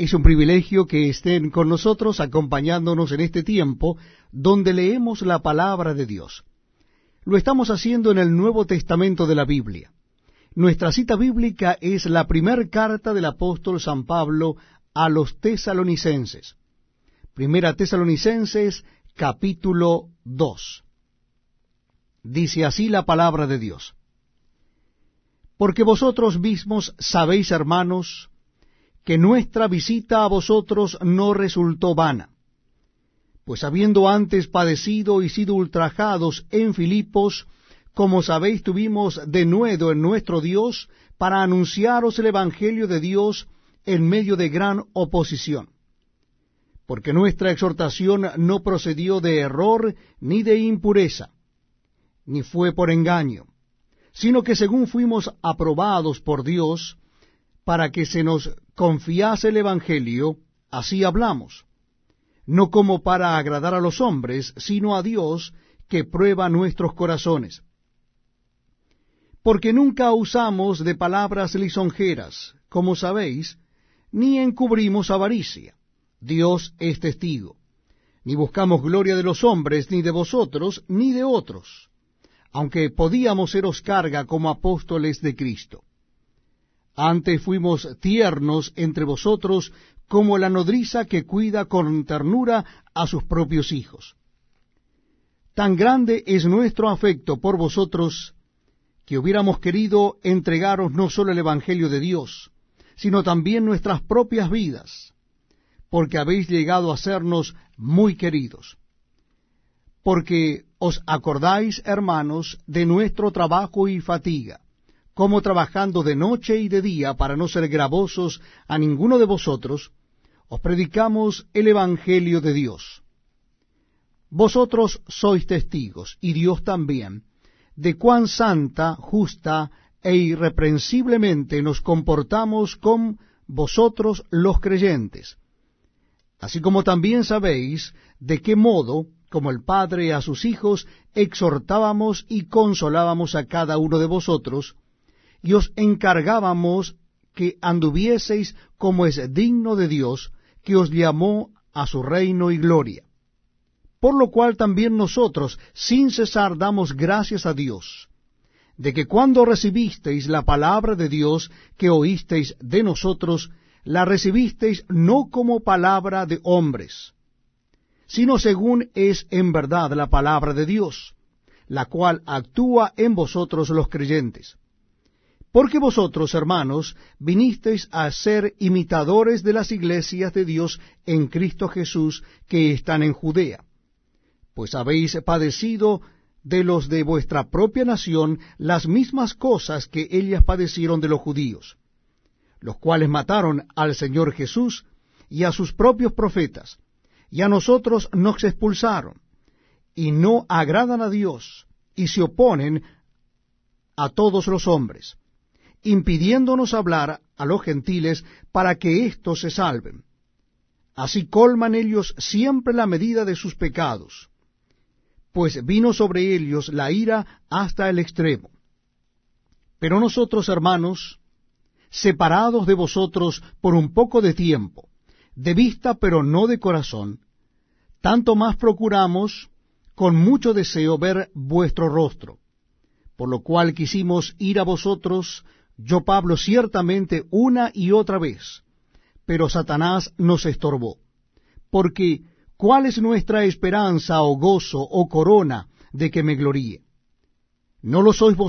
Es un privilegio que estén con nosotros acompañándonos en este tiempo donde leemos la palabra de Dios. Lo estamos haciendo en el Nuevo Testamento de la Biblia. Nuestra cita bíblica es la primera carta del apóstol San Pablo a los tesalonicenses. Primera Tesalonicenses capítulo 2. Dice así la palabra de Dios. Porque vosotros mismos sabéis, hermanos, que nuestra visita a vosotros no resultó vana, pues habiendo antes padecido y sido ultrajados en Filipos, como sabéis tuvimos de nuevo en nuestro Dios para anunciaros el Evangelio de Dios en medio de gran oposición. Porque nuestra exhortación no procedió de error ni de impureza, ni fue por engaño, sino que según fuimos aprobados por Dios, para que se nos confiase el Evangelio, así hablamos, no como para agradar a los hombres, sino a Dios que prueba nuestros corazones. Porque nunca usamos de palabras lisonjeras, como sabéis, ni encubrimos avaricia. Dios es testigo. Ni buscamos gloria de los hombres, ni de vosotros, ni de otros, aunque podíamos seros carga como apóstoles de Cristo. Antes fuimos tiernos entre vosotros como la nodriza que cuida con ternura a sus propios hijos. Tan grande es nuestro afecto por vosotros que hubiéramos querido entregaros no solo el Evangelio de Dios, sino también nuestras propias vidas, porque habéis llegado a sernos muy queridos. Porque os acordáis, hermanos, de nuestro trabajo y fatiga como trabajando de noche y de día para no ser gravosos a ninguno de vosotros, os predicamos el Evangelio de Dios. Vosotros sois testigos, y Dios también, de cuán santa, justa e irreprensiblemente nos comportamos con vosotros los creyentes, así como también sabéis de qué modo, como el Padre a sus hijos, exhortábamos y consolábamos a cada uno de vosotros, y os encargábamos que anduvieseis como es digno de Dios, que os llamó a su reino y gloria. Por lo cual también nosotros, sin cesar, damos gracias a Dios, de que cuando recibisteis la palabra de Dios que oísteis de nosotros, la recibisteis no como palabra de hombres, sino según es en verdad la palabra de Dios, la cual actúa en vosotros los creyentes porque vosotros, hermanos, vinisteis a ser imitadores de las iglesias de Dios en Cristo Jesús que están en Judea, pues habéis padecido de los de vuestra propia nación las mismas cosas que ellas padecieron de los judíos, los cuales mataron al Señor Jesús y a sus propios profetas, y a nosotros nos expulsaron, y no agradan a Dios, y se oponen a todos los hombres impidiéndonos hablar a los gentiles para que éstos se salven. Así colman ellos siempre la medida de sus pecados, pues vino sobre ellos la ira hasta el extremo. Pero nosotros, hermanos, separados de vosotros por un poco de tiempo, de vista pero no de corazón, tanto más procuramos con mucho deseo ver vuestro rostro, por lo cual quisimos ir a vosotros yo Pablo ciertamente una y otra vez, pero Satanás nos estorbó. Porque, ¿cuál es nuestra esperanza o gozo o corona de que me gloríe? ¿No lo sois vosotros?